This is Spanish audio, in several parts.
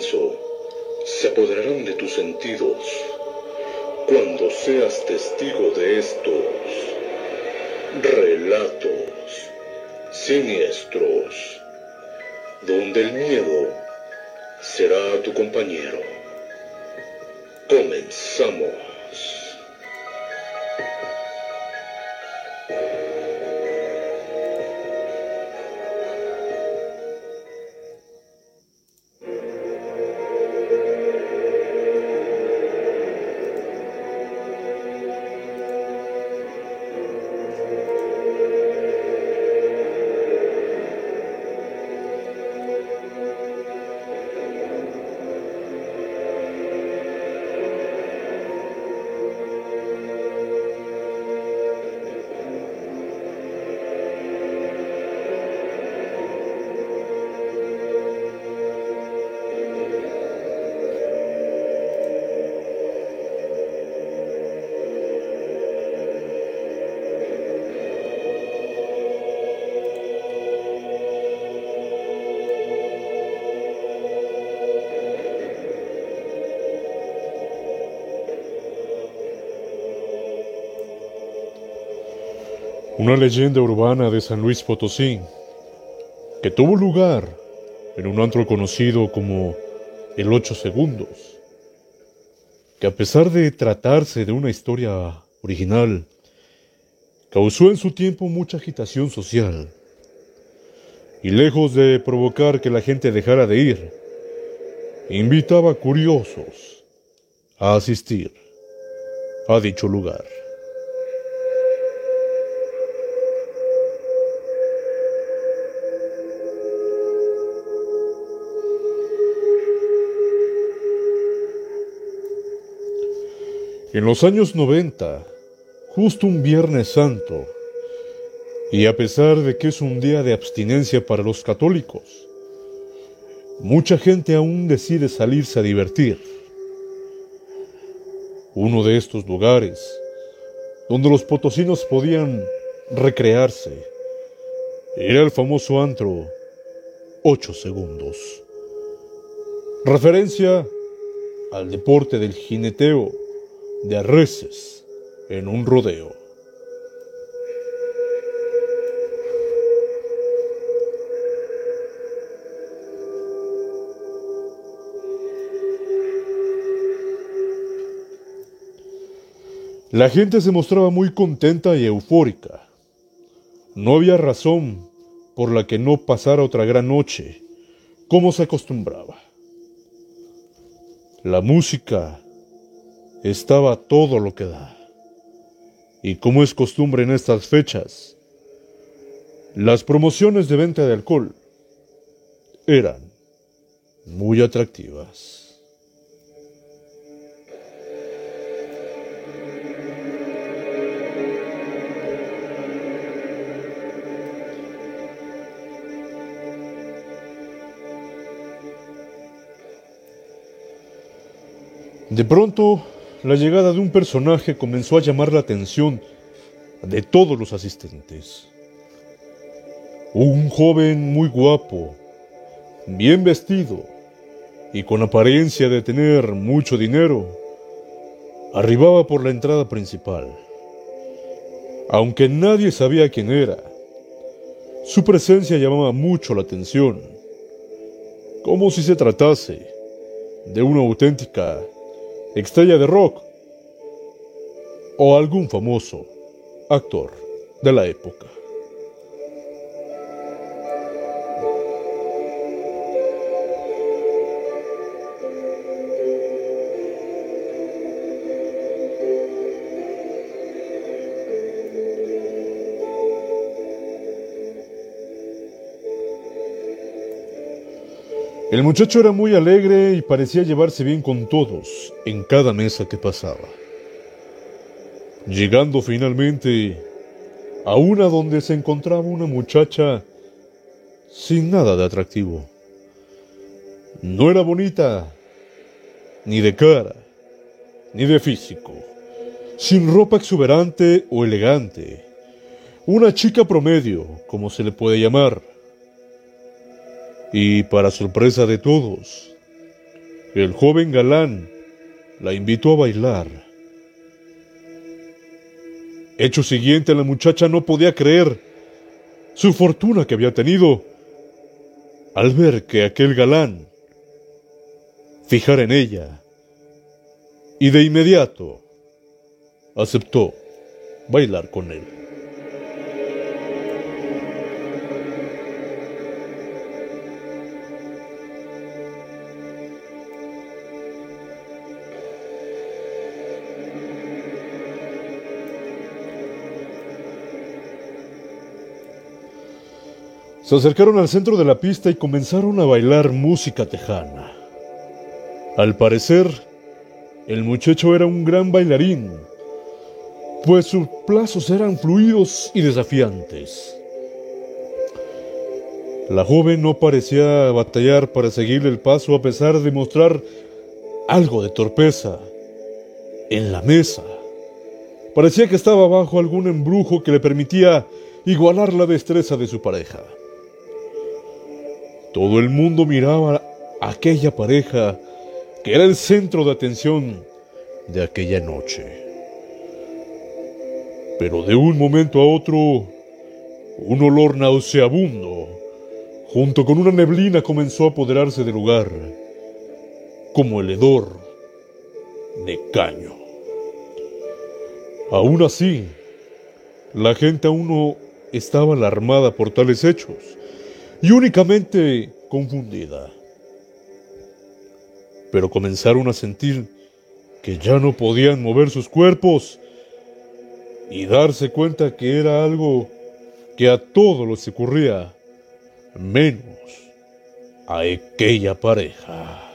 Se apoderarán de tus sentidos cuando seas testigo de estos relatos siniestros, donde el miedo será tu compañero. Una leyenda urbana de San Luis Potosí, que tuvo lugar en un antro conocido como el Ocho Segundos, que a pesar de tratarse de una historia original, causó en su tiempo mucha agitación social, y lejos de provocar que la gente dejara de ir, invitaba curiosos a asistir a dicho lugar. En los años 90, justo un Viernes Santo, y a pesar de que es un día de abstinencia para los católicos, mucha gente aún decide salirse a divertir. Uno de estos lugares donde los potosinos podían recrearse era el famoso antro 8 segundos. Referencia al deporte del jineteo de arreces en un rodeo. La gente se mostraba muy contenta y eufórica. No había razón por la que no pasara otra gran noche, como se acostumbraba. La música estaba todo lo que da. Y como es costumbre en estas fechas, las promociones de venta de alcohol eran muy atractivas. De pronto, la llegada de un personaje comenzó a llamar la atención de todos los asistentes. Un joven muy guapo, bien vestido y con apariencia de tener mucho dinero, arribaba por la entrada principal. Aunque nadie sabía quién era, su presencia llamaba mucho la atención, como si se tratase de una auténtica estrella de rock o algún famoso actor de la época. El muchacho era muy alegre y parecía llevarse bien con todos en cada mesa que pasaba. Llegando finalmente a una donde se encontraba una muchacha sin nada de atractivo. No era bonita, ni de cara, ni de físico, sin ropa exuberante o elegante. Una chica promedio, como se le puede llamar Y para sorpresa de todos, el joven galán la invitó a bailar. Hecho siguiente, la muchacha no podía creer su fortuna que había tenido al ver que aquel galán fijara en ella y de inmediato aceptó bailar con él. Se acercaron al centro de la pista y comenzaron a bailar música tejana. Al parecer, el muchacho era un gran bailarín, pues sus plazos eran fluidos y desafiantes. La joven no parecía batallar para seguirle el paso a pesar de mostrar algo de torpeza en la mesa. Parecía que estaba bajo algún embrujo que le permitía igualar la destreza de su pareja. Todo el mundo miraba a aquella pareja que era el centro de atención de aquella noche. Pero de un momento a otro, un olor nauseabundo, junto con una neblina, comenzó a apoderarse del lugar, como el hedor de caño. Aún así, la gente aún no estaba alarmada por tales hechos y únicamente confundida. Pero comenzaron a sentir que ya no podían mover sus cuerpos y darse cuenta que era algo que a todos les ocurría, menos a aquella pareja.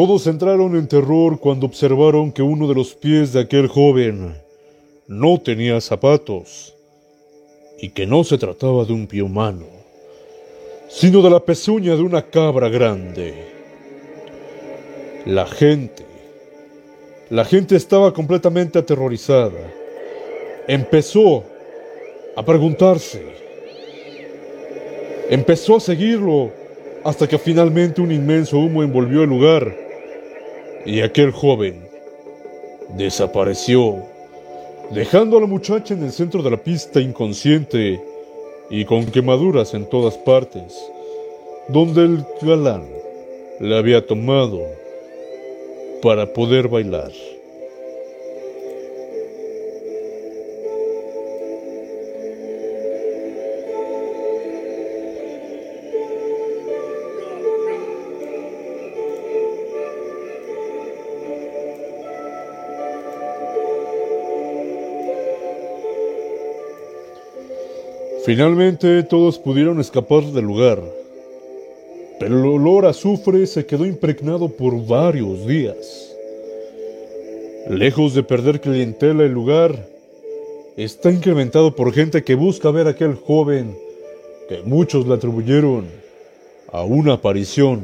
Todos entraron en terror cuando observaron que uno de los pies de aquel joven no tenía zapatos y que no se trataba de un pie humano, sino de la pezuña de una cabra grande. La gente, la gente estaba completamente aterrorizada. Empezó a preguntarse, empezó a seguirlo hasta que finalmente un inmenso humo envolvió el lugar y aquel joven desapareció, dejando a la muchacha en el centro de la pista inconsciente y con quemaduras en todas partes, donde el galán la había tomado para poder bailar. Finalmente todos pudieron escapar del lugar, pero el olor a azufre se quedó impregnado por varios días. Lejos de perder clientela el lugar, está incrementado por gente que busca ver a aquel joven que muchos le atribuyeron a una aparición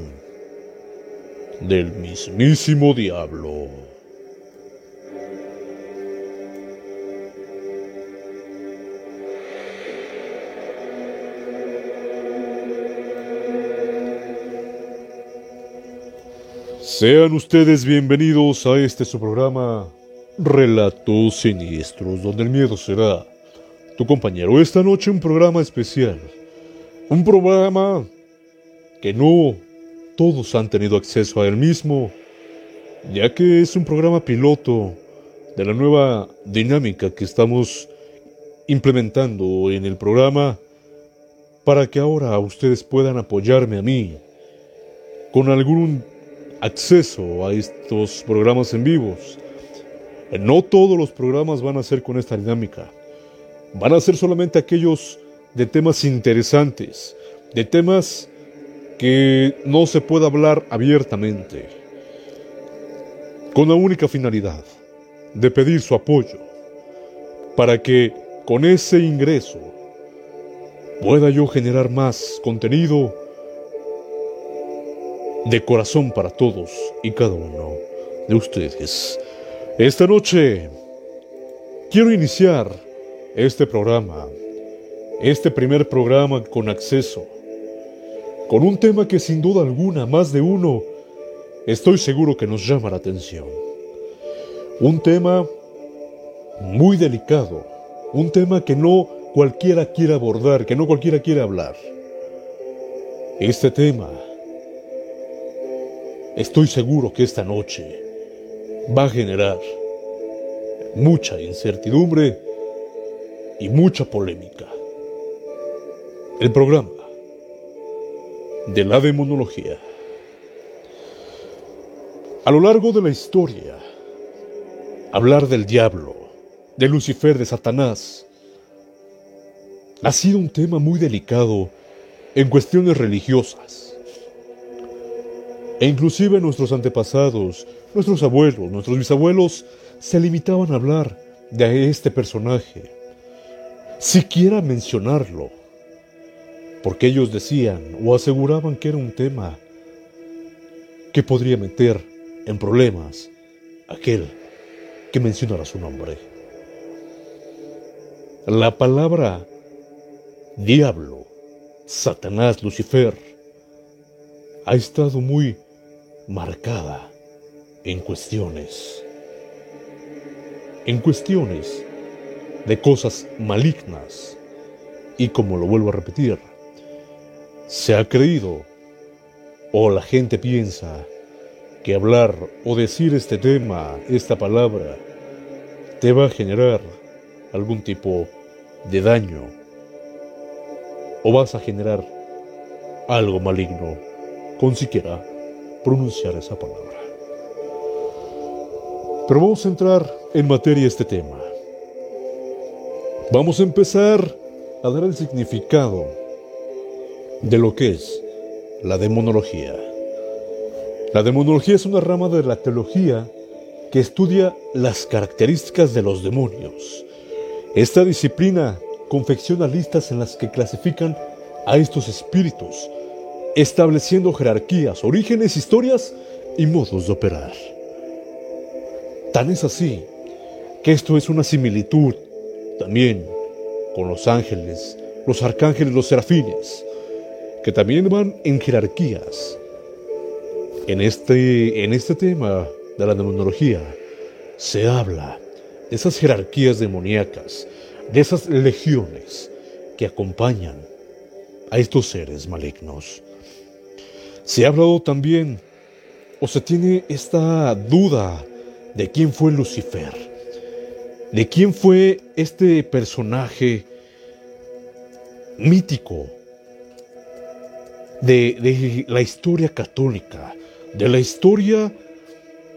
del mismísimo diablo. Sean ustedes bienvenidos a este su programa Relatos Siniestros, donde el miedo será tu compañero. Esta noche un programa especial, un programa que no todos han tenido acceso a él mismo, ya que es un programa piloto de la nueva dinámica que estamos implementando en el programa para que ahora ustedes puedan apoyarme a mí con algún acceso a estos programas en vivos. No todos los programas van a ser con esta dinámica. Van a ser solamente aquellos de temas interesantes, de temas que no se puede hablar abiertamente, con la única finalidad de pedir su apoyo, para que con ese ingreso pueda yo generar más contenido de corazón para todos y cada uno de ustedes. Esta noche quiero iniciar este programa, este primer programa con acceso, con un tema que sin duda alguna más de uno estoy seguro que nos llama la atención. Un tema muy delicado, un tema que no cualquiera quiere abordar, que no cualquiera quiere hablar. Este tema Estoy seguro que esta noche va a generar mucha incertidumbre y mucha polémica. El programa de la demonología. A lo largo de la historia, hablar del diablo, de Lucifer, de Satanás, ha sido un tema muy delicado en cuestiones religiosas e inclusive nuestros antepasados, nuestros abuelos, nuestros bisabuelos, se limitaban a hablar de este personaje, siquiera mencionarlo, porque ellos decían o aseguraban que era un tema que podría meter en problemas aquel que mencionara su nombre. La palabra diablo, Satanás, Lucifer, ha estado muy marcada en cuestiones, en cuestiones de cosas malignas. Y como lo vuelvo a repetir, se ha creído o la gente piensa que hablar o decir este tema, esta palabra, te va a generar algún tipo de daño o vas a generar algo maligno con siquiera pronunciar esa palabra. Pero vamos a entrar en materia este tema. Vamos a empezar a dar el significado de lo que es la demonología. La demonología es una rama de la teología que estudia las características de los demonios. Esta disciplina confecciona listas en las que clasifican a estos espíritus estableciendo jerarquías, orígenes, historias y modos de operar. Tan es así que esto es una similitud también con los ángeles, los arcángeles, los serafines, que también van en jerarquías. En este, en este tema de la demonología se habla de esas jerarquías demoníacas, de esas legiones que acompañan a estos seres malignos. Se ha hablado también, o se tiene esta duda de quién fue Lucifer, de quién fue este personaje mítico de, la historia católica, de la historia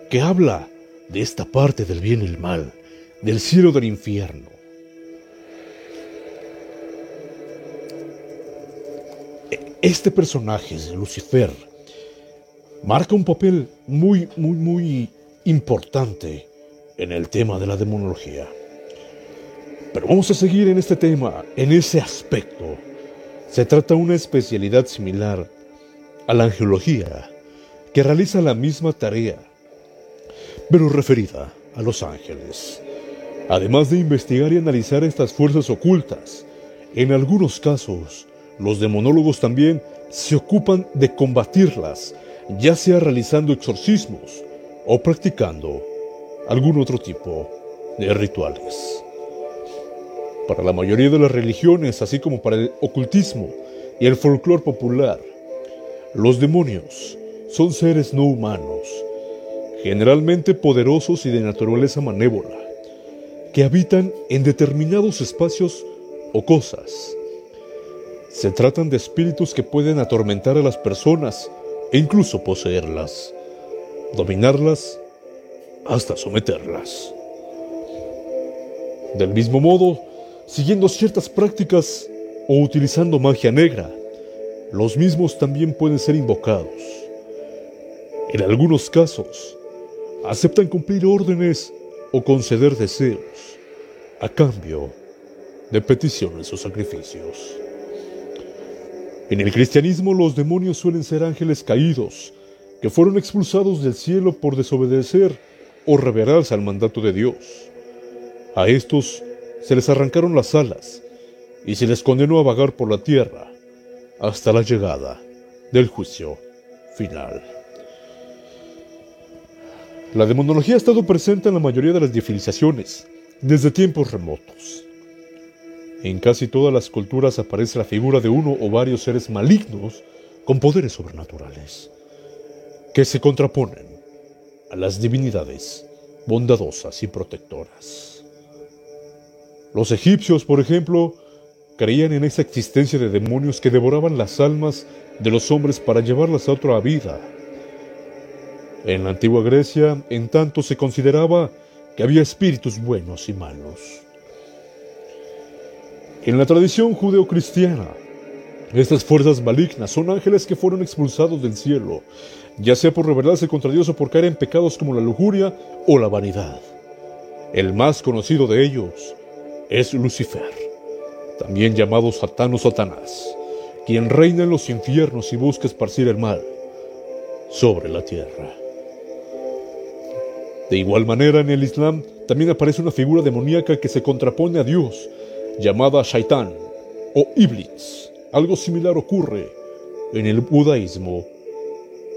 que habla de esta parte del bien y el mal, del cielo del infierno. Este personaje, Lucifer, marca un papel muy, muy, muy importante en el tema de la demonología. Pero vamos a seguir en este tema, en ese aspecto. Se trata de una especialidad similar a la angelología, que realiza la misma tarea, pero referida a los ángeles. Además de investigar y analizar estas fuerzas ocultas, en algunos casos los demonólogos también se ocupan de combatirlas, ya sea realizando exorcismos o practicando algún otro tipo de rituales. Para la mayoría de las religiones, así como para el ocultismo y el folclore popular, los demonios son seres no humanos, generalmente poderosos y de naturaleza manévola, que habitan en determinados espacios o cosas se tratan de espíritus que pueden atormentar a las personas e incluso poseerlas, dominarlas hasta someterlas. Del mismo modo, siguiendo ciertas prácticas o utilizando magia negra, los mismos también pueden ser invocados. En algunos casos, aceptan cumplir órdenes o conceder deseos a cambio de peticiones o sacrificios. En el cristianismo los demonios suelen ser ángeles caídos, que fueron expulsados del cielo por desobedecer o rebelarse al mandato de Dios. A estos se les arrancaron las alas y se les condenó a vagar por la tierra hasta la llegada del juicio final. La demonología ha estado presente en la mayoría de las civilizaciones desde tiempos remotos. En casi todas las culturas aparece la figura de uno o varios seres malignos con poderes sobrenaturales, que se contraponen a las divinidades bondadosas y protectoras. Los egipcios, por ejemplo, creían en esa existencia de demonios que devoraban las almas de los hombres para llevarlas a otra vida. En la antigua Grecia, en tanto, se consideraba que había espíritus buenos y malos. En la tradición judeocristiana, estas fuerzas malignas son ángeles que fueron expulsados del cielo, ya sea por rebelarse contra Dios o por caer en pecados como la lujuria o la vanidad. El más conocido de ellos es Lucifer, también llamado Satán o Satanás, quien reina en los infiernos y busca esparcir el mal sobre la tierra. De igual manera, en el Islam también aparece una figura demoníaca que se contrapone a Dios llamada Shaitán o Iblis. Algo similar ocurre en el budaísmo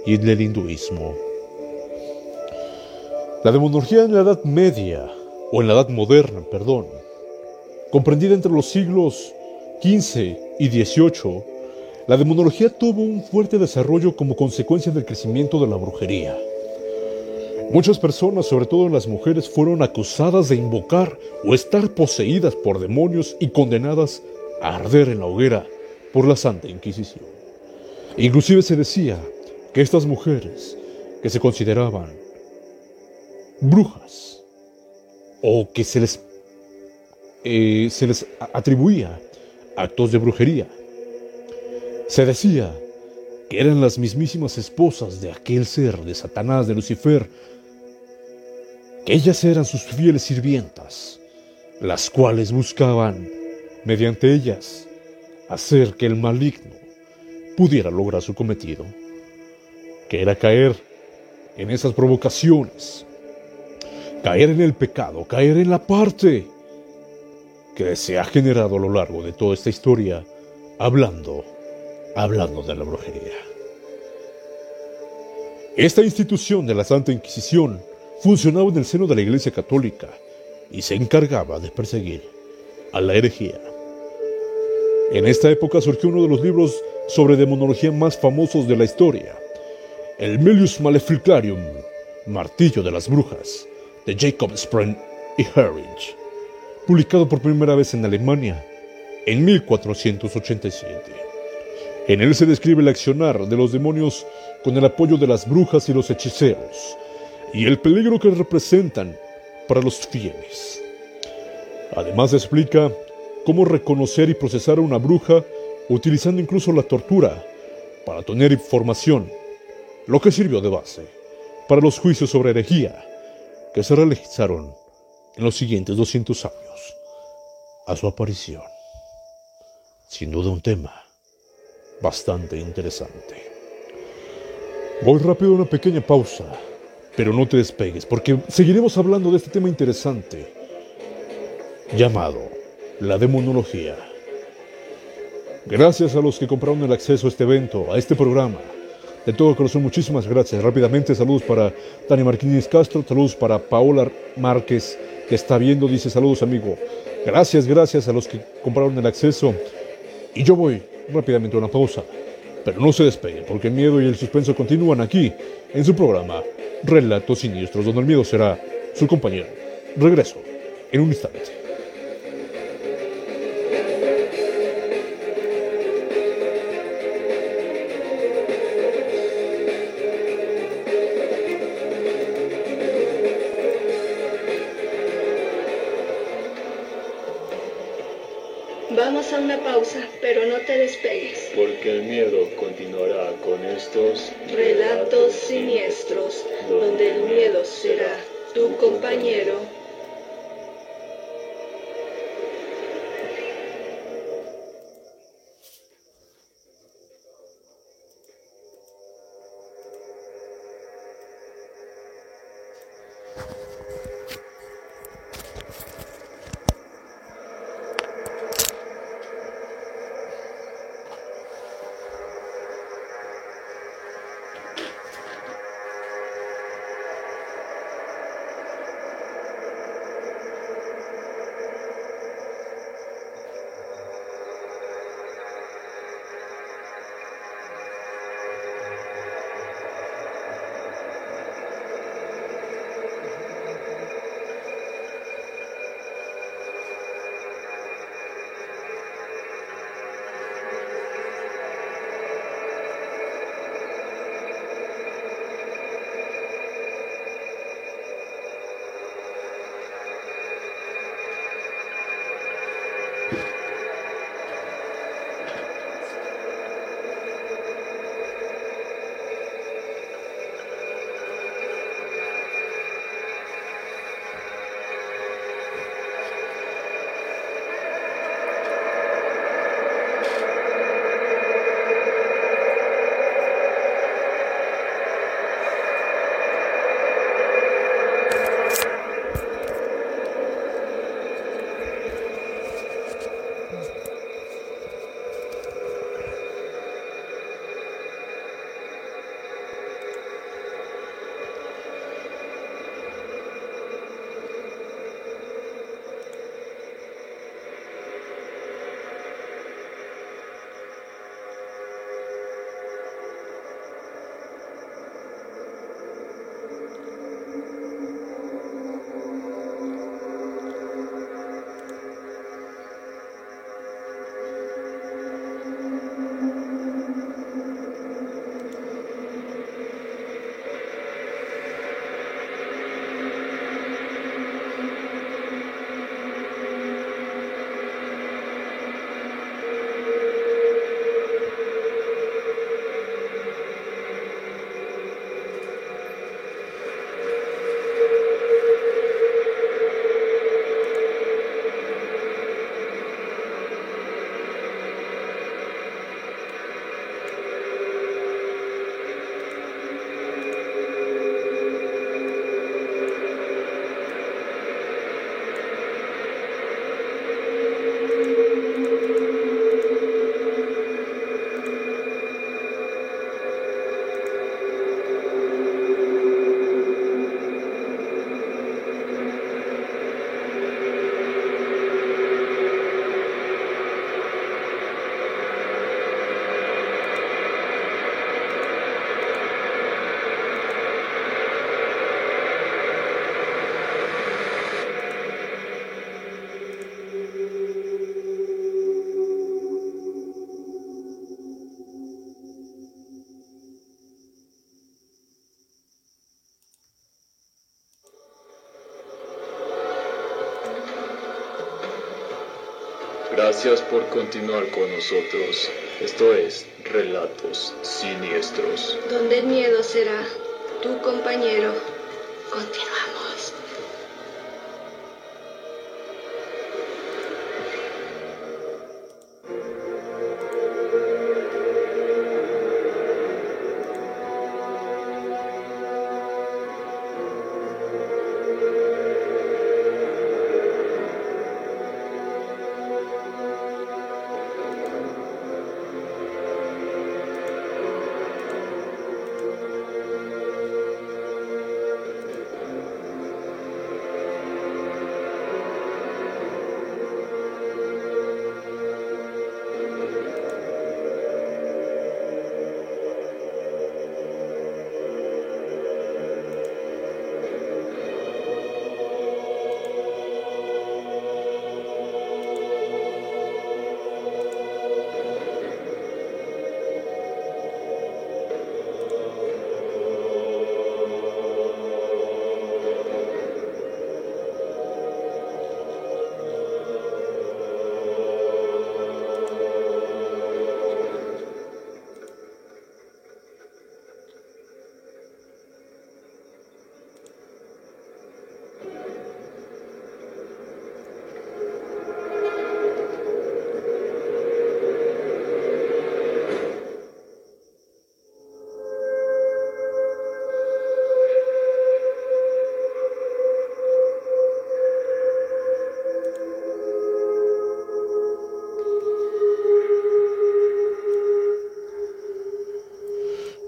y en el hinduismo. La demonología en la Edad Media, o en la Edad Moderna, perdón, comprendida entre los siglos XV y XVIII, la demonología tuvo un fuerte desarrollo como consecuencia del crecimiento de la brujería. Muchas personas, sobre todo las mujeres, fueron acusadas de invocar o estar poseídas por demonios y condenadas a arder en la hoguera por la Santa Inquisición. Inclusive se decía que estas mujeres, que se consideraban brujas o que se les, eh, se les atribuía actos de brujería, se decía que eran las mismísimas esposas de aquel ser de Satanás, de Lucifer, ellas eran sus fieles sirvientas, las cuales buscaban, mediante ellas, hacer que el maligno pudiera lograr su cometido, que era caer en esas provocaciones, caer en el pecado, caer en la parte que se ha generado a lo largo de toda esta historia, hablando, hablando de la brujería. Esta institución de la Santa Inquisición funcionaba en el seno de la Iglesia Católica y se encargaba de perseguir a la herejía. En esta época surgió uno de los libros sobre demonología más famosos de la historia, el Melius Maleficarium, Martillo de las Brujas, de Jacob Spreng y Herridge, publicado por primera vez en Alemania en 1487. En él se describe el accionar de los demonios con el apoyo de las brujas y los hechiceros, y el peligro que representan para los fieles. Además explica cómo reconocer y procesar a una bruja utilizando incluso la tortura para tener información, lo que sirvió de base para los juicios sobre herejía que se realizaron en los siguientes 200 años a su aparición. Sin duda un tema bastante interesante. Voy rápido a una pequeña pausa pero no te despegues, porque seguiremos hablando de este tema interesante llamado la demonología. Gracias a los que compraron el acceso a este evento, a este programa. De todo corazón, muchísimas gracias. Rápidamente, saludos para Tania Martínez Castro, saludos para Paola Márquez, que está viendo, dice saludos, amigo. Gracias, gracias a los que compraron el acceso. Y yo voy rápidamente a una pausa. Pero no se despegue, porque el miedo y el suspenso continúan aquí, en su programa Relatos Siniestros, donde el miedo será su compañero. Regreso en un instante. Gracias por continuar con nosotros. Esto es Relatos Siniestros. Donde el miedo será tu compañero. Continuamos.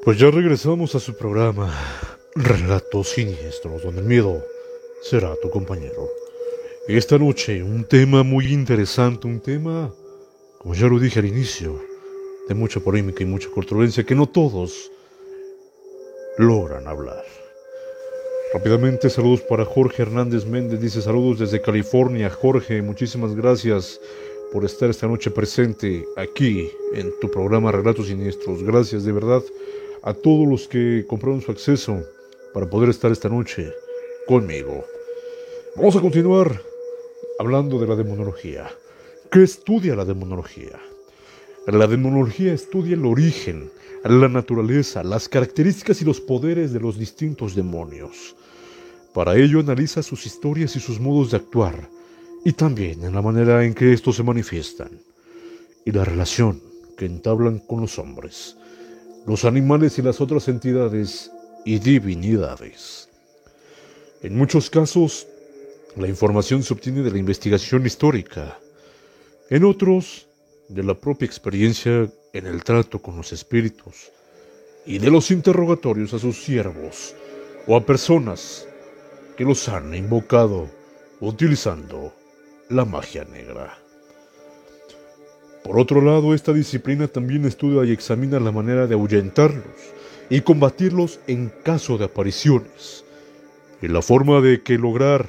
Pues ya regresamos a su programa Relatos Siniestros, donde el miedo será tu compañero. Esta noche un tema muy interesante, un tema, como ya lo dije al inicio, de mucha polémica y mucha controversia que no todos logran hablar. Rápidamente, saludos para Jorge Hernández Méndez, dice saludos desde California. Jorge, muchísimas gracias por estar esta noche presente aquí en tu programa Relatos Siniestros. Gracias de verdad a todos los que compraron su acceso para poder estar esta noche conmigo. Vamos a continuar hablando de la demonología. ¿Qué estudia la demonología? La demonología estudia el origen, la naturaleza, las características y los poderes de los distintos demonios. Para ello analiza sus historias y sus modos de actuar, y también en la manera en que estos se manifiestan, y la relación que entablan con los hombres los animales y las otras entidades y divinidades. En muchos casos, la información se obtiene de la investigación histórica, en otros, de la propia experiencia en el trato con los espíritus y de los interrogatorios a sus siervos o a personas que los han invocado utilizando la magia negra. Por otro lado, esta disciplina también estudia y examina la manera de ahuyentarlos y combatirlos en caso de apariciones, y la forma de que lograr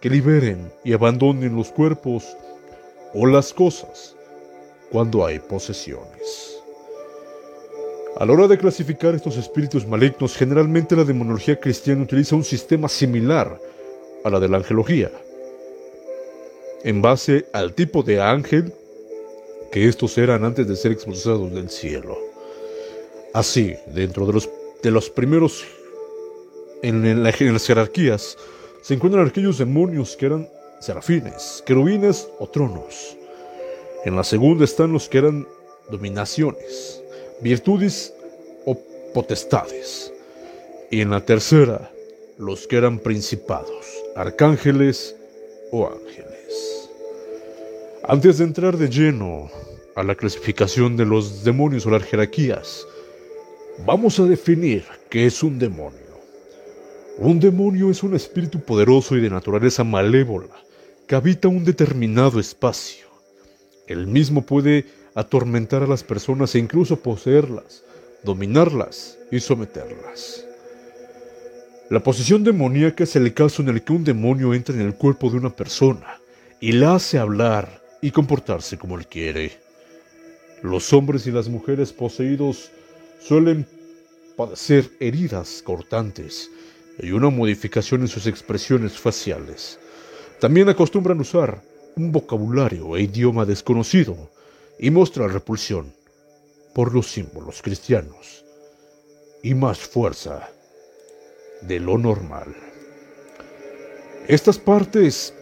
que liberen y abandonen los cuerpos o las cosas cuando hay posesiones. A la hora de clasificar estos espíritus malignos, generalmente la demonología cristiana utiliza un sistema similar a la de la angelología, en base al tipo de ángel que estos eran antes de ser expulsados del cielo. Así, dentro de los, de los primeros, en, en las jerarquías, se encuentran aquellos demonios que eran serafines, querubines o tronos. En la segunda están los que eran dominaciones, virtudes o potestades. Y en la tercera, los que eran principados, arcángeles o ángeles. Antes de entrar de lleno a la clasificación de los demonios o las jerarquías, vamos a definir qué es un demonio. Un demonio es un espíritu poderoso y de naturaleza malévola que habita un determinado espacio. El mismo puede atormentar a las personas e incluso poseerlas, dominarlas y someterlas. La posición demoníaca es el caso en el que un demonio entra en el cuerpo de una persona y la hace hablar, y comportarse como él quiere. Los hombres y las mujeres poseídos suelen padecer heridas cortantes y una modificación en sus expresiones faciales. También acostumbran usar un vocabulario e idioma desconocido y mostrar repulsión por los símbolos cristianos y más fuerza de lo normal. Estas partes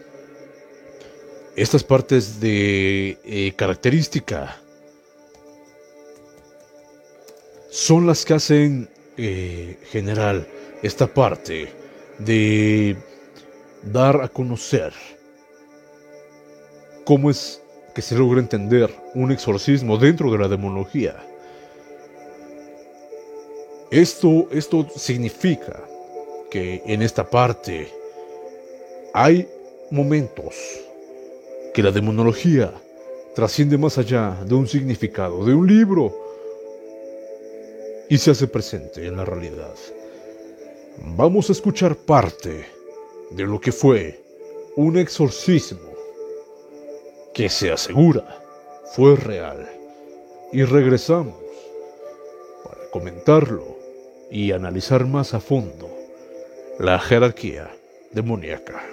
estas partes de eh, característica son las que hacen eh, general esta parte de dar a conocer cómo es que se logra entender un exorcismo dentro de la demonología. Esto, esto significa que en esta parte hay momentos que la demonología trasciende más allá de un significado, de un libro, y se hace presente en la realidad. Vamos a escuchar parte de lo que fue un exorcismo que se asegura fue real. Y regresamos para comentarlo y analizar más a fondo la jerarquía demoníaca.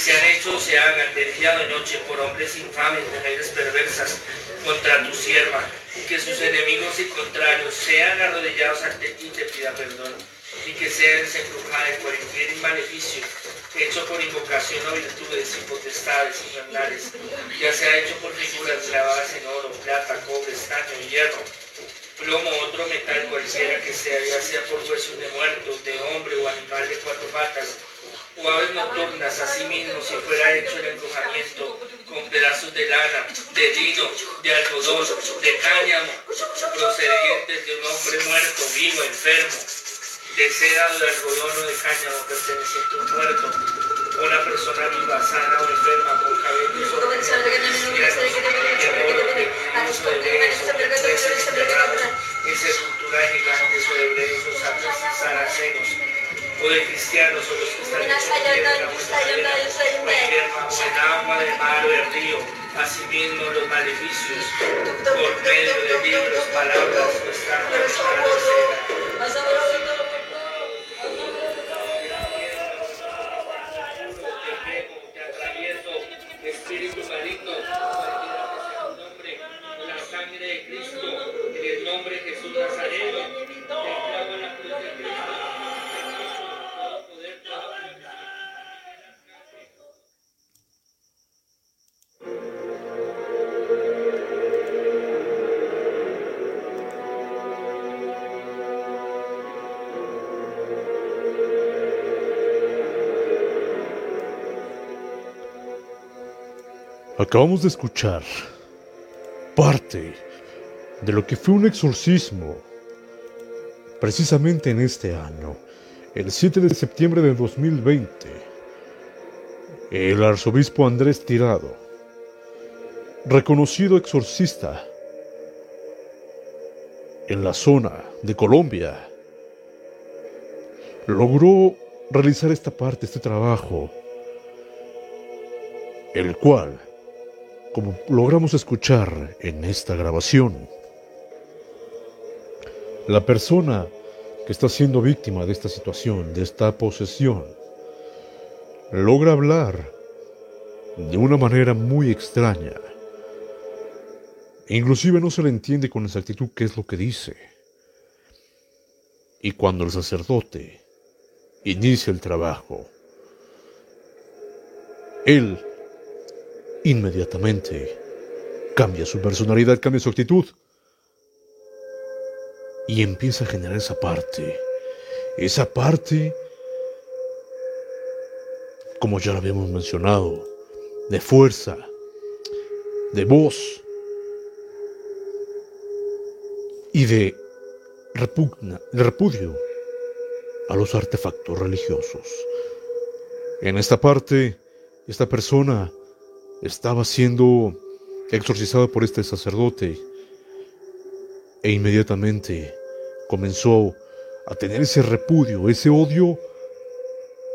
se han hecho se han advertido noche por hombres infames, mujeres perversas contra tu sierva, que sus enemigos y contrarios sean arrodillados ante ti y te pida perdón, y que sean desenfrujadas en cualquier maleficio hecho por invocación a virtudes y potestades y jornales, ya sea hecho por figuras grabadas en oro, plata, cobre, estaño, hierro, plomo, otro metal cualquiera que sea, ya sea por huesos de muertos, de hombre o animal de cuatro patas, o aves nocturnas, asimismo si fuera hecho el embrujamiento con pedazos de lana, de lino, de algodón, de cáñamo, procedientes de un hombre muerto, vivo, enfermo, de seda o de algodón o de cáñamo perteneciente a un muerto, o una persona viva, sana o enferma, con cabellos o de sepultura gigantes o hebreos o saracenos, o de cristianos o los que están en cualquier agua de mar o de río, asimismo los maleficios, por medio de libros, palabras o Acabamos de escuchar parte de lo que fue un exorcismo precisamente en este año, el 7 de septiembre del 2020. El arzobispo Andrés Tirado, reconocido exorcista en la zona de Colombia, logró realizar esta parte, este trabajo, el cual como logramos escuchar en esta grabación. La persona que está siendo víctima de esta situación, de esta posesión, logra hablar de una manera muy extraña. Inclusive no se le entiende con exactitud qué es lo que dice. Y cuando el sacerdote inicia el trabajo, él inmediatamente. Cambia su personalidad, cambia su actitud. Y empieza a generar esa parte, esa parte, como ya lo habíamos mencionado, de fuerza, de voz y de repugna, de repudio a los artefactos religiosos. En esta parte, esta persona estaba siendo exorcizado por este sacerdote e inmediatamente comenzó a tener ese repudio, ese odio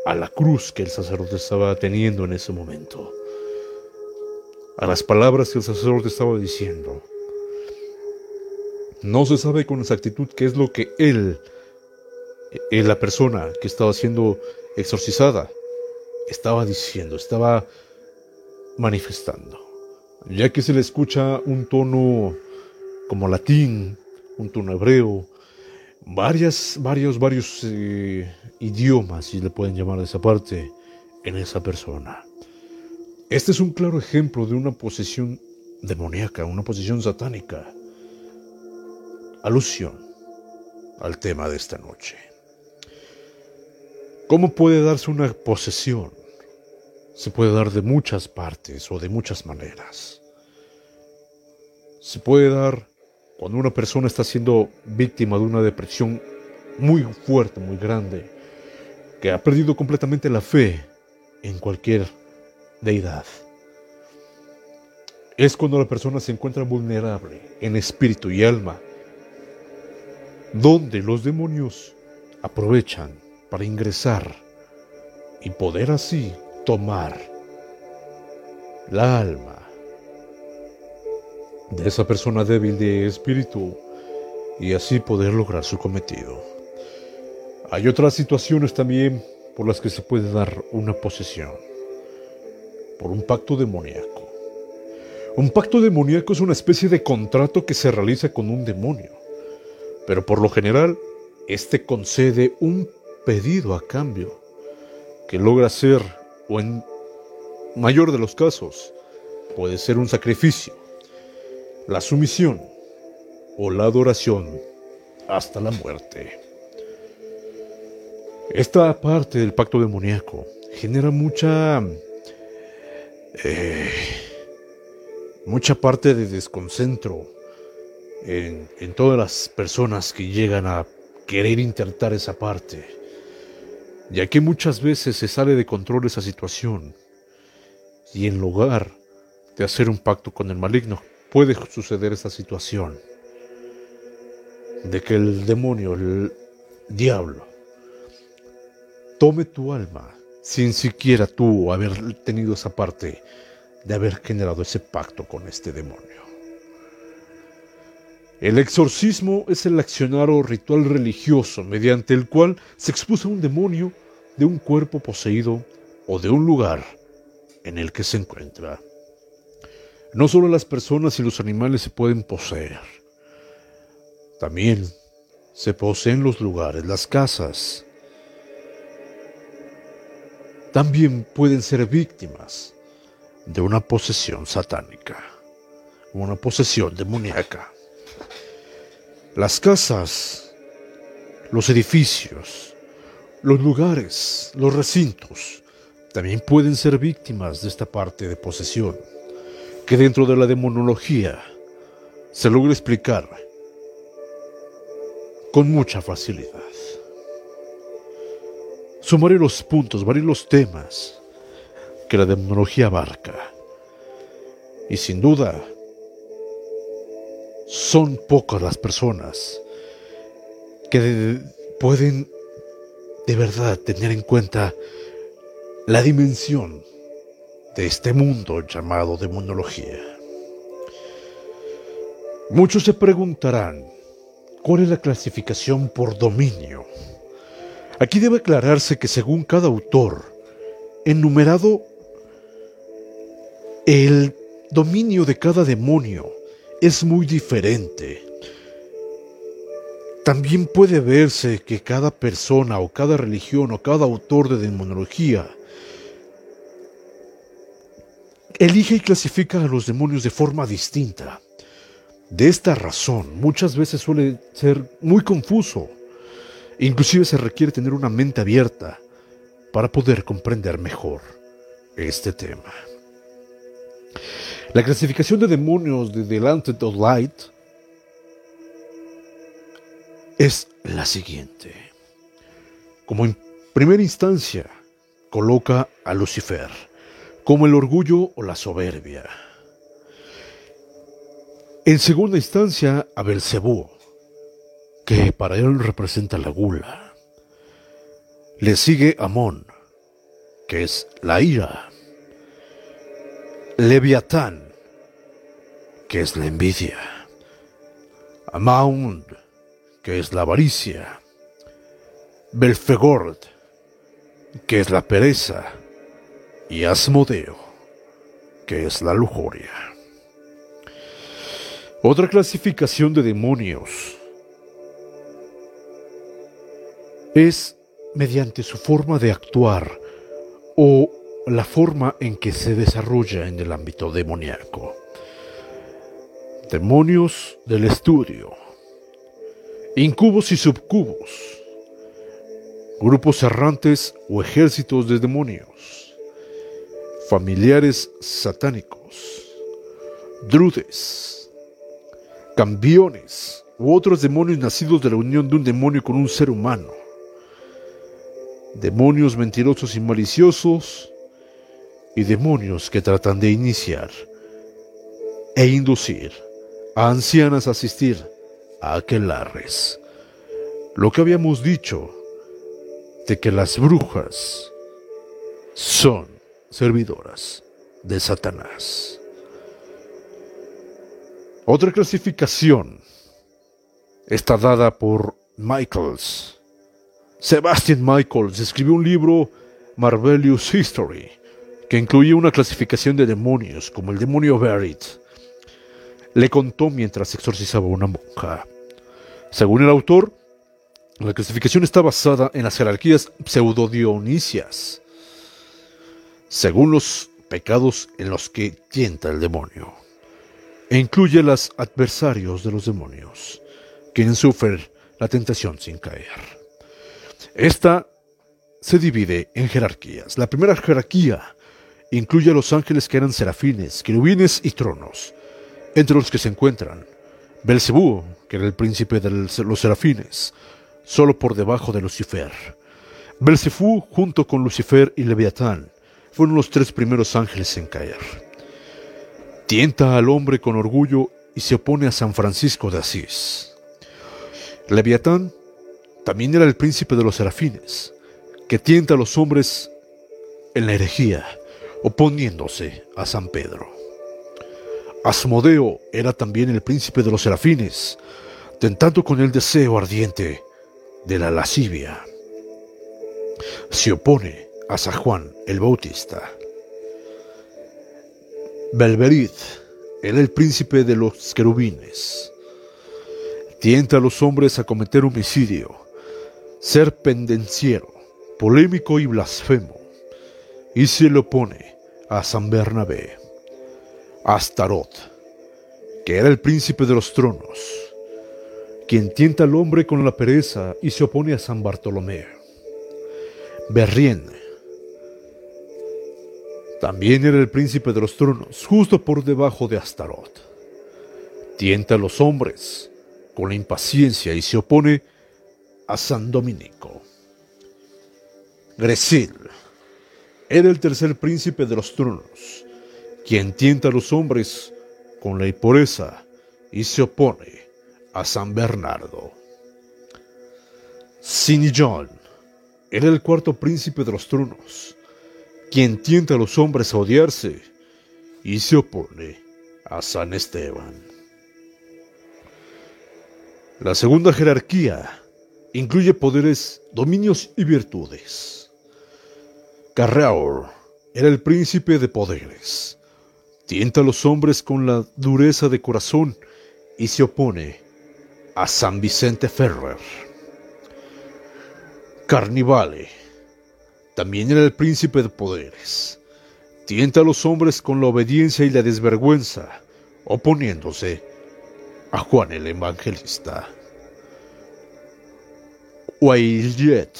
a la cruz que el sacerdote estaba teniendo en ese momento, a las palabras que el sacerdote estaba diciendo. No se sabe con exactitud qué es lo que él, eh, la persona que estaba siendo exorcizada, estaba diciendo, estaba manifestando, ya que se le escucha un tono como latín, un tono hebreo, varias, varios, varios eh, idiomas, si le pueden llamar de esa parte, en esa persona. Este es un claro ejemplo de una posesión demoníaca, una posesión satánica. Alusión al tema de esta noche. ¿Cómo puede darse una posesión? Se puede dar de muchas partes o de muchas maneras. Se puede dar cuando una persona está siendo víctima de una depresión muy fuerte, muy grande, que ha perdido completamente la fe en cualquier deidad. Es cuando la persona se encuentra vulnerable en espíritu y alma, donde los demonios aprovechan para ingresar y poder así tomar la alma de esa persona débil de espíritu y así poder lograr su cometido. Hay otras situaciones también por las que se puede dar una posesión, por un pacto demoníaco. Un pacto demoníaco es una especie de contrato que se realiza con un demonio, pero por lo general, éste concede un pedido a cambio que logra ser, o en mayor de los casos, puede ser un sacrificio, la sumisión o la adoración hasta la muerte. Esta parte del pacto demoníaco genera mucha... eh, mucha parte de desconcentro en, en todas las personas que llegan a querer intentar esa parte, ya que muchas veces se sale de control esa situación y en lugar de hacer un pacto con el maligno puede suceder esa situación de que el demonio, el diablo, tome tu alma sin siquiera tú haber tenido esa parte de haber generado ese pacto con este demonio. El exorcismo es el accionar o ritual religioso mediante el cual se expulsa un demonio de un cuerpo poseído o de un lugar en el que se encuentra. No solo las personas y los animales se pueden poseer, también se poseen los lugares, las casas. También pueden ser víctimas de una posesión satánica, una posesión demoníaca. Las casas, los edificios, los lugares, los recintos, también pueden ser víctimas de esta parte de posesión, que dentro de la demonología se logra explicar con mucha facilidad. Sumaré los puntos, varios los temas que la demonología abarca. Y sin duda, son pocas las personas que de- pueden de verdad tener en cuenta la dimensión de este mundo llamado demonología. Muchos se preguntarán, ¿cuál es la clasificación por dominio? Aquí debe aclararse que según cada autor, enumerado el dominio de cada demonio es muy diferente. También puede verse que cada persona o cada religión o cada autor de demonología elige y clasifica a los demonios de forma distinta. De esta razón, muchas veces suele ser muy confuso. Inclusive se requiere tener una mente abierta para poder comprender mejor este tema. La clasificación de demonios de The Lancet of Light es la siguiente. Como en primera instancia, coloca a Lucifer como el orgullo o la soberbia. En segunda instancia, a Belcebú, que para él representa la gula. Le sigue Amón, que es la ira. Leviatán, que es la envidia. Amaund, que es la avaricia. Belfegord, que es la pereza. Y Asmodeo, que es la lujuria. Otra clasificación de demonios es mediante su forma de actuar o la forma en que se desarrolla en el ámbito demoníaco. Demonios del estudio, incubos y subcubos, grupos errantes o ejércitos de demonios, familiares satánicos, drudes, cambiones u otros demonios nacidos de la unión de un demonio con un ser humano, demonios mentirosos y maliciosos, y demonios que tratan de iniciar e inducir a ancianas a asistir a aquelarres. Lo que habíamos dicho de que las brujas son servidoras de Satanás. Otra clasificación está dada por Michaels. Sebastian Michaels escribió un libro, Marvelous History, que incluye una clasificación de demonios, como el demonio Berit. Le contó mientras exorcizaba a una monja. Según el autor, la clasificación está basada en las jerarquías pseudodionisias, según los pecados en los que tienta el demonio, e incluye a los adversarios de los demonios, quienes sufren la tentación sin caer. Esta se divide en jerarquías. La primera jerarquía incluye a los ángeles que eran serafines, querubines y tronos, entre los que se encuentran Belcebú, que era el príncipe de los serafines, solo por debajo de Lucifer. Belcebú, junto con Lucifer y Leviatán, fueron los tres primeros ángeles en caer. Tienta al hombre con orgullo y se opone a San Francisco de Asís. Leviatán también era el príncipe de los serafines, que tienta a los hombres en la herejía, oponiéndose a San Pedro. Asmodeo era también el príncipe de los serafines, tentando con el deseo ardiente de la lascivia. Se opone a San Juan el Bautista. Belverid era el príncipe de los querubines. Tienta a los hombres a cometer homicidio, ser pendenciero, polémico y blasfemo, y se le opone a San Bernabé. Astarot, que era el príncipe de los tronos, quien tienta al hombre con la pereza y se opone a San Bartolomé. Berrien, también era el príncipe de los tronos, justo por debajo de Astarot. Tienta a los hombres con la impaciencia y se opone a San Dominico. Gresil era el tercer príncipe de los tronos, quien tienta a los hombres con la impureza y se opone a San Bernardo. Sinillón era el cuarto príncipe de los tronos, quien tienta a los hombres a odiarse y se opone a San Esteban. La segunda jerarquía incluye poderes, dominios y virtudes. Carraur era el príncipe de poderes, tienta a los hombres con la dureza de corazón y se opone a San Vicente Ferrer. Carnivale también era el príncipe de poderes. Tienta a los hombres con la obediencia y la desvergüenza, oponiéndose a Juan el Evangelista. Wailjet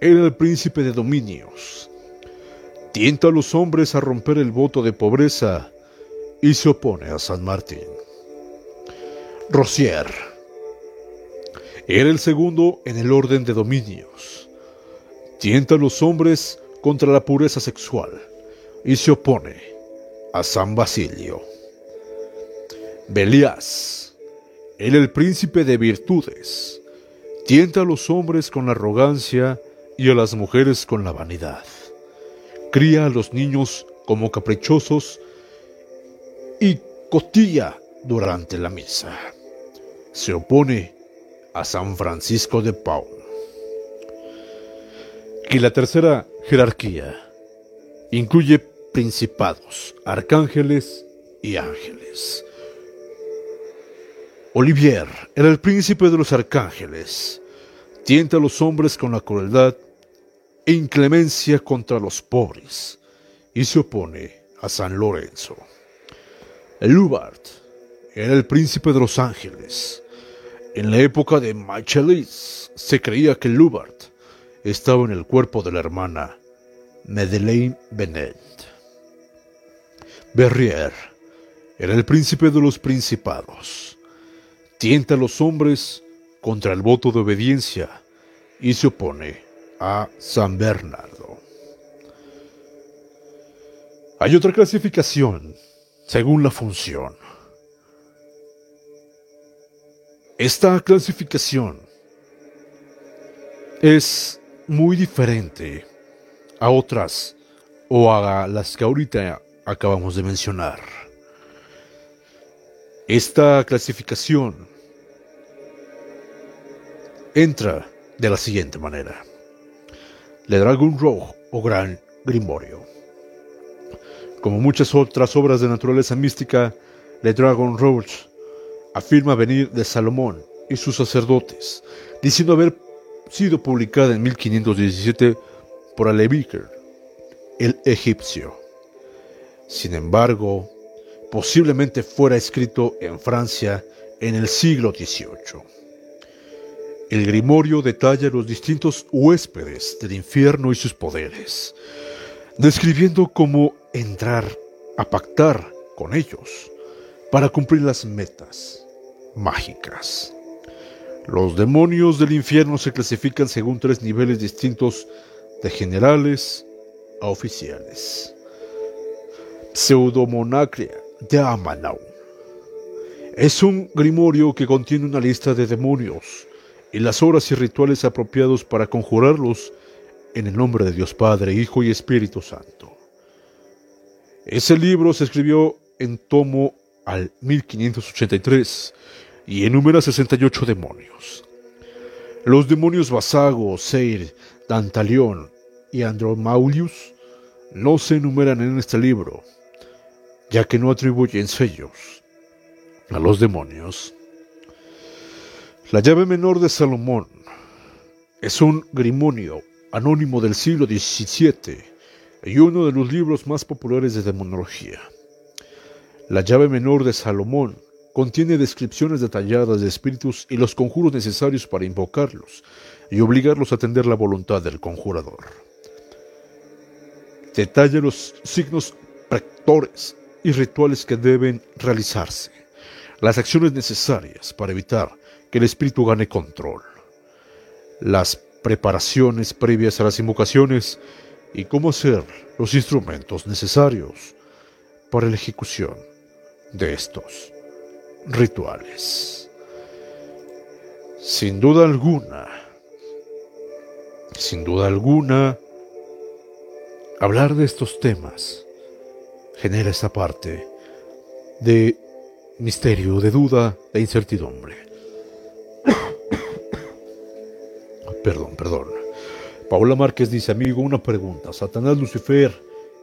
era el príncipe de dominios tienta a los hombres a romper el voto de pobreza y se opone a San Martín. Rosier era el segundo en el orden de dominios. Tienta a los hombres contra la pureza sexual y se opone a San Basilio. Belias era el príncipe de virtudes. Tienta a los hombres con la arrogancia y a las mujeres con la vanidad cría a los niños como caprichosos y costilla durante la misa. Se opone a San Francisco de Paul. Y la tercera jerarquía incluye principados, arcángeles y ángeles. Olivier era el príncipe de los arcángeles. Tienta a los hombres con la crueldad inclemencia contra los pobres y se opone a San Lorenzo. Lubart era el príncipe de los ángeles. En la época de Michelis se creía que Lubart estaba en el cuerpo de la hermana Madeleine Benet. Berrier era el príncipe de los principados. Tienta a los hombres contra el voto de obediencia y se opone a San Bernardo. Hay otra clasificación según la función. Esta clasificación es muy diferente a otras o a las que ahorita acabamos de mencionar. Esta clasificación entra de la siguiente manera. Le Dragon Rojo o Gran Grimorio. Como muchas otras obras de naturaleza mística, Le Dragon Rouge afirma venir de Salomón y sus sacerdotes, diciendo haber sido publicada en 1517 por Aleviker el egipcio. Sin embargo, posiblemente fuera escrito en Francia en el siglo XVIII. El Grimorio detalla los distintos huéspedes del infierno y sus poderes, describiendo cómo entrar a pactar con ellos para cumplir las metas mágicas. Los demonios del infierno se clasifican según tres niveles distintos de generales a oficiales. Pseudomonacria de Amanau. Es un grimorio que contiene una lista de demonios y las obras y rituales apropiados para conjurarlos en el nombre de Dios Padre, Hijo y Espíritu Santo. Ese libro se escribió en tomo al 1583 y enumera 68 demonios. Los demonios Basago, Seir, Dantalión y Andromaulius no se enumeran en este libro, ya que no atribuyen sellos a los demonios. La llave menor de Salomón es un grimonio anónimo del siglo XVII y uno de los libros más populares de demonología. La llave menor de Salomón contiene descripciones detalladas de espíritus y los conjuros necesarios para invocarlos y obligarlos a atender la voluntad del conjurador. Detalla los signos rectores y rituales que deben realizarse, las acciones necesarias para evitar que el espíritu gane control, las preparaciones previas a las invocaciones y cómo hacer los instrumentos necesarios para la ejecución de estos rituales. Sin duda alguna, sin duda alguna, hablar de estos temas genera esa parte de misterio, de duda, de incertidumbre. Perdón, perdón. Paula Márquez dice, amigo, una pregunta. ¿Satanás, Lucifer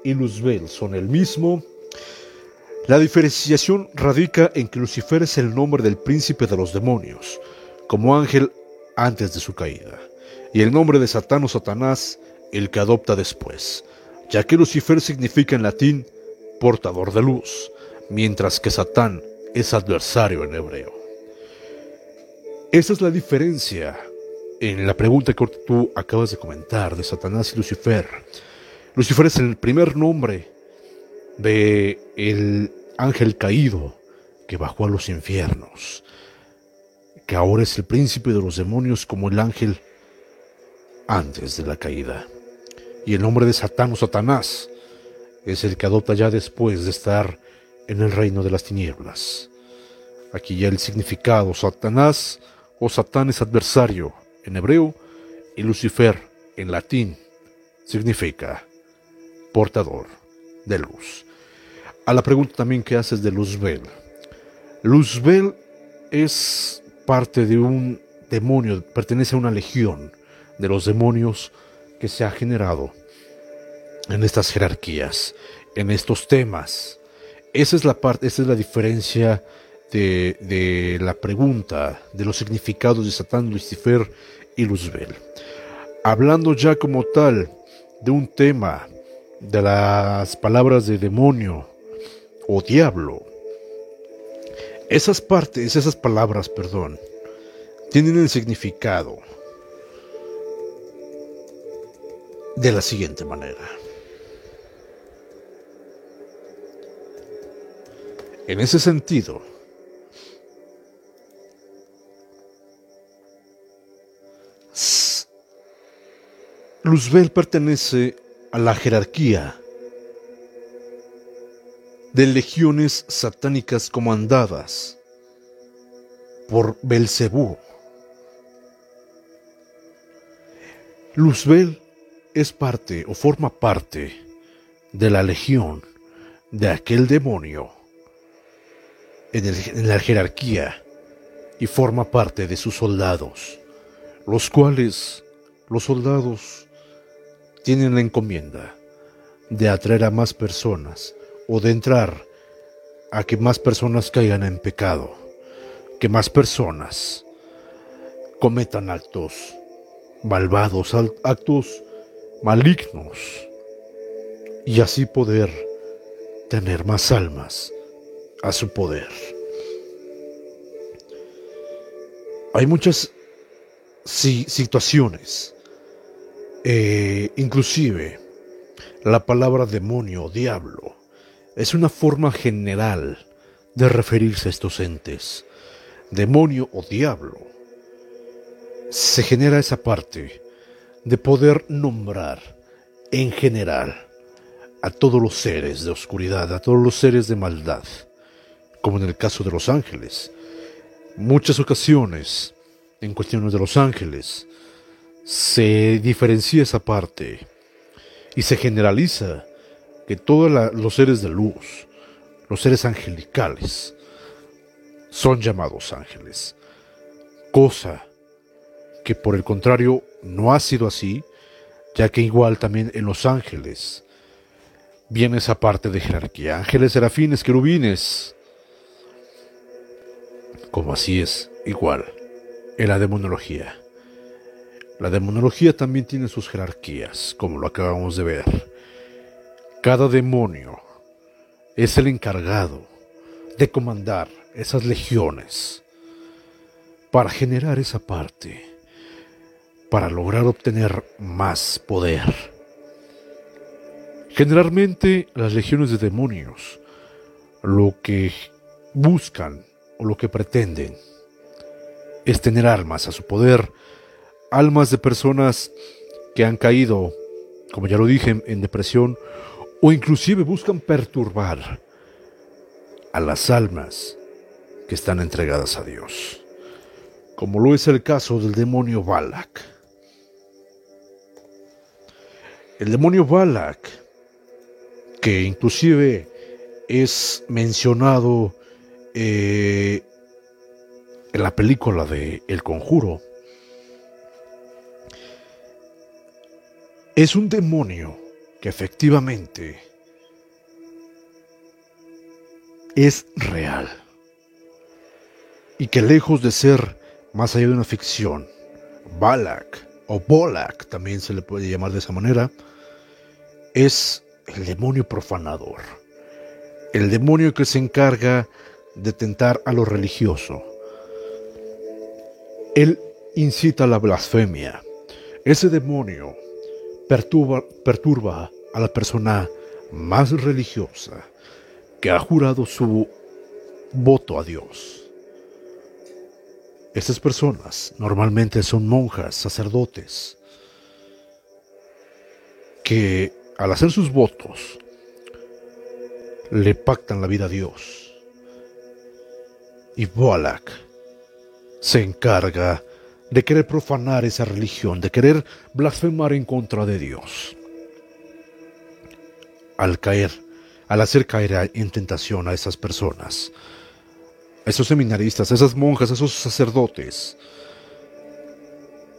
y Luzbel son el mismo? La diferenciación radica en que Lucifer es el nombre del príncipe de los demonios, como ángel antes de su caída, y el nombre de Satán o Satanás el que adopta después, ya que Lucifer significa en latín portador de luz, mientras que Satán es adversario en hebreo. Esa es la diferencia en la pregunta que tú acabas de comentar de Satanás y Lucifer. Lucifer es el primer nombre de el ángel caído que bajó a los infiernos, que ahora es el príncipe de los demonios como el ángel antes de la caída. Y el nombre de Satán o Satanás es el que adopta ya después de estar en el reino de las tinieblas. Aquí ya el significado, Satanás o Satán es adversario en hebreo y Lucifer en latín significa portador de luz a la pregunta también que haces de Luzbel. Luzbel es parte de un demonio, pertenece a una legión de los demonios que se ha generado en estas jerarquías, en estos temas. Esa es la parte, esa es la diferencia de, la pregunta de los significados de Satán, Lucifer y Luzbel. Hablando ya como tal de un tema de las palabras de demonio, o diablo. Esas partes, esas palabras, perdón, tienen el significado de la siguiente manera. En ese sentido, Luzbel pertenece a la jerarquía de legiones satánicas comandadas por Belcebú. Luzbel es parte o forma parte de la legión de aquel demonio en, en, la jerarquía y forma parte de sus soldados, los cuales los soldados tienen la encomienda de atraer a más personas o de entrar a que más personas caigan en pecado, que más personas cometan actos malvados, actos malignos y así poder tener más almas a su poder. Hay muchas situaciones, eh, inclusive la palabra demonio o diablo es una forma general de referirse a estos entes. Demonio o diablo. Se genera esa parte de poder nombrar en general a todos los seres de oscuridad, a todos los seres de maldad, como en el caso de los ángeles. Muchas ocasiones, en cuestiones de los ángeles, se diferencia esa parte y se generaliza que todos los seres de luz, los seres angelicales, son llamados ángeles. Cosa que por el contrario no ha sido así, ya que igual también en los ángeles viene esa parte de jerarquía. Ángeles, serafines, querubines. Como así es, igual, en la demonología. La demonología también tiene sus jerarquías, como lo acabamos de ver. Cada demonio es el encargado de comandar esas legiones para generar esa parte, para lograr obtener más poder. Generalmente las legiones de demonios lo que buscan o lo que pretenden es tener almas a su poder almas de personas que han caído, como ya lo dije, en depresión, o inclusive buscan perturbar a las almas que están entregadas a Dios, como lo es el caso del demonio Balak. El demonio Balak, que inclusive es mencionado eh, en la película de El Conjuro, es un demonio que efectivamente es real y que lejos de ser más allá de una ficción, Balak o Bolak también se le puede llamar de esa manera, es el demonio profanador, el demonio que se encarga de tentar a lo religioso. Él incita a la blasfemia. Ese demonio perturba, perturba a la persona más religiosa que ha jurado su voto a Dios. Estas personas normalmente son monjas, sacerdotes, que al hacer sus votos le pactan la vida a Dios. Y Boalak se encarga de querer profanar esa religión, de querer blasfemar en contra de Dios. Al caer, al hacer caer en tentación a esas personas, a esos seminaristas, a esas monjas, a esos sacerdotes,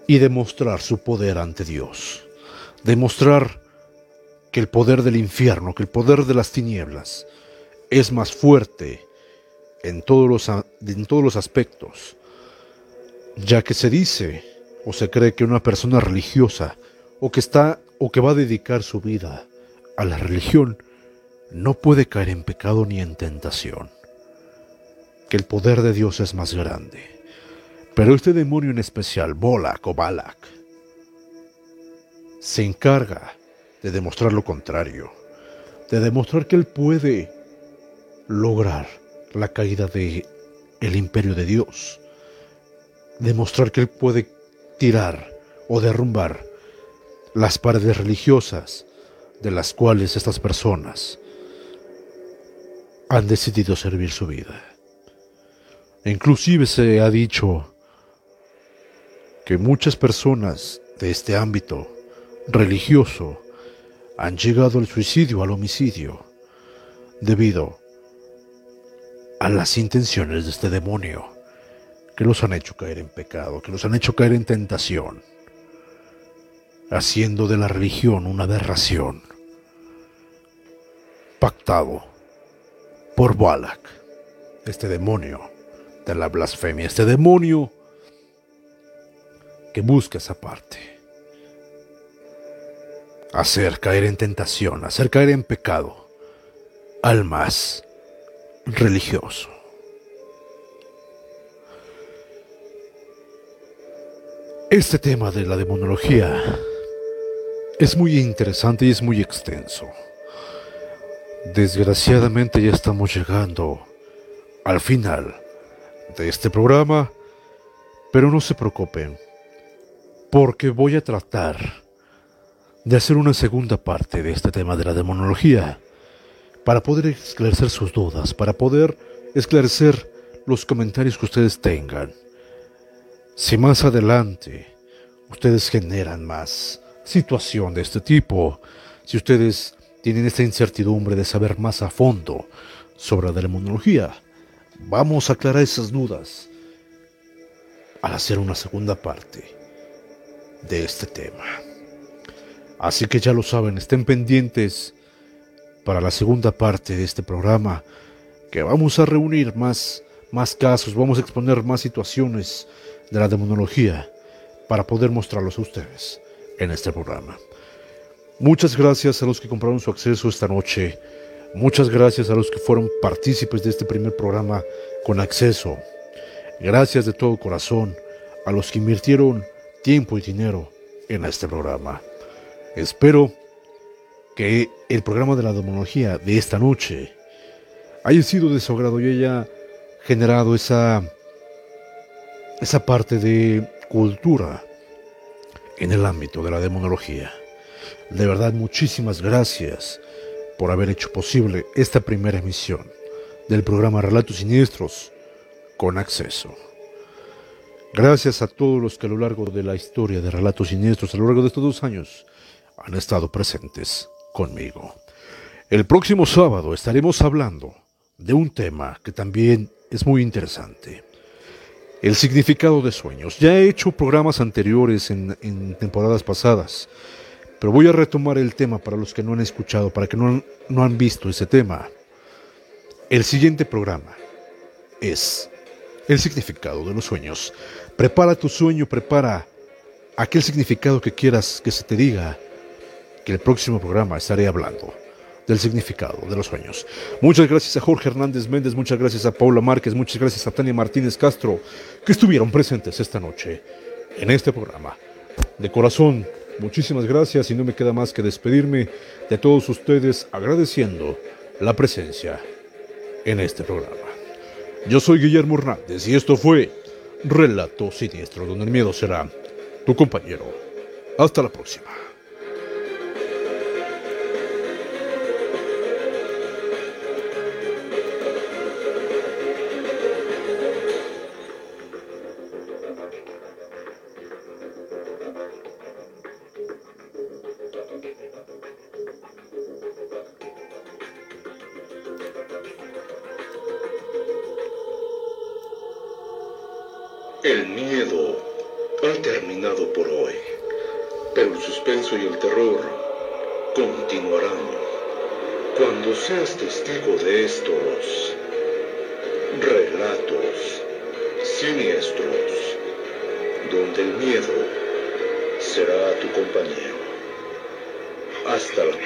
y demostrar su poder ante Dios, demostrar que el poder del infierno, que el poder de las tinieblas es más fuerte en todos los, en todos los aspectos ya que se dice o se cree que una persona religiosa o que está o que va a dedicar su vida a la religión no puede caer en pecado ni en tentación, que el poder de Dios es más grande. Pero este demonio en especial, Bolak o Balak, se encarga de demostrar lo contrario, de demostrar que él puede lograr la caída de el imperio de Dios demostrar que Él puede tirar o derrumbar las paredes religiosas de las cuales estas personas han decidido servir su vida. Inclusive se ha dicho que muchas personas de este ámbito religioso han llegado al suicidio, al homicidio, debido a las intenciones de este demonio que los han hecho caer en pecado, que los han hecho caer en tentación, haciendo de la religión una aberración, pactado por Balak, este demonio de la blasfemia, este demonio que busca esa parte. hacer caer en tentación, hacer caer en pecado al más religioso. Este tema de la demonología es muy interesante y es muy extenso. Desgraciadamente ya estamos llegando al final de este programa, pero no se preocupen, porque voy a tratar de hacer una segunda parte de este tema de la demonología, para poder esclarecer sus dudas, para poder esclarecer los comentarios que ustedes tengan. Si más adelante ustedes generan más situación de este tipo, si ustedes tienen esta incertidumbre de saber más a fondo sobre la demonología, vamos a aclarar esas dudas al hacer una segunda parte de este tema. Así que ya lo saben, estén pendientes para la segunda parte de este programa, que vamos a reunir más, más casos, vamos a exponer más situaciones de la demonología para poder mostrarlos a ustedes en este programa. Muchas gracias a los que compraron su acceso esta noche. Muchas gracias a los que fueron partícipes de este primer programa con acceso. Gracias de todo corazón a los que invirtieron tiempo y dinero en este programa. Espero que el programa de la demonología de esta noche haya sido de su agrado y haya generado esa esa parte de cultura en el ámbito de la demonología. De verdad, muchísimas gracias por haber hecho posible esta primera emisión del programa Relatos Siniestros con acceso. Gracias a todos los que a lo largo de la historia de Relatos Siniestros, a lo largo de estos dos años, han estado presentes conmigo. El próximo sábado estaremos hablando de un tema que también es muy interesante el significado de sueños. Ya he hecho programas anteriores en, temporadas pasadas, pero voy a retomar el tema para los que no han escuchado, para que no, no han visto ese tema. El siguiente programa es el significado de los sueños. Prepara tu sueño, prepara aquel significado que quieras que se te diga, que el próximo programa estaré hablando del significado de los sueños. Muchas gracias a Jorge Hernández Méndez, muchas gracias a Paula Márquez, muchas gracias a Tania Martínez Castro, que estuvieron presentes esta noche en este programa. De corazón, muchísimas gracias y no me queda más que despedirme de todos ustedes agradeciendo la presencia en este programa. Yo soy Guillermo Hernández y esto fue Relato Siniestro, donde el miedo será tu compañero. Hasta la próxima.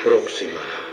Próxima.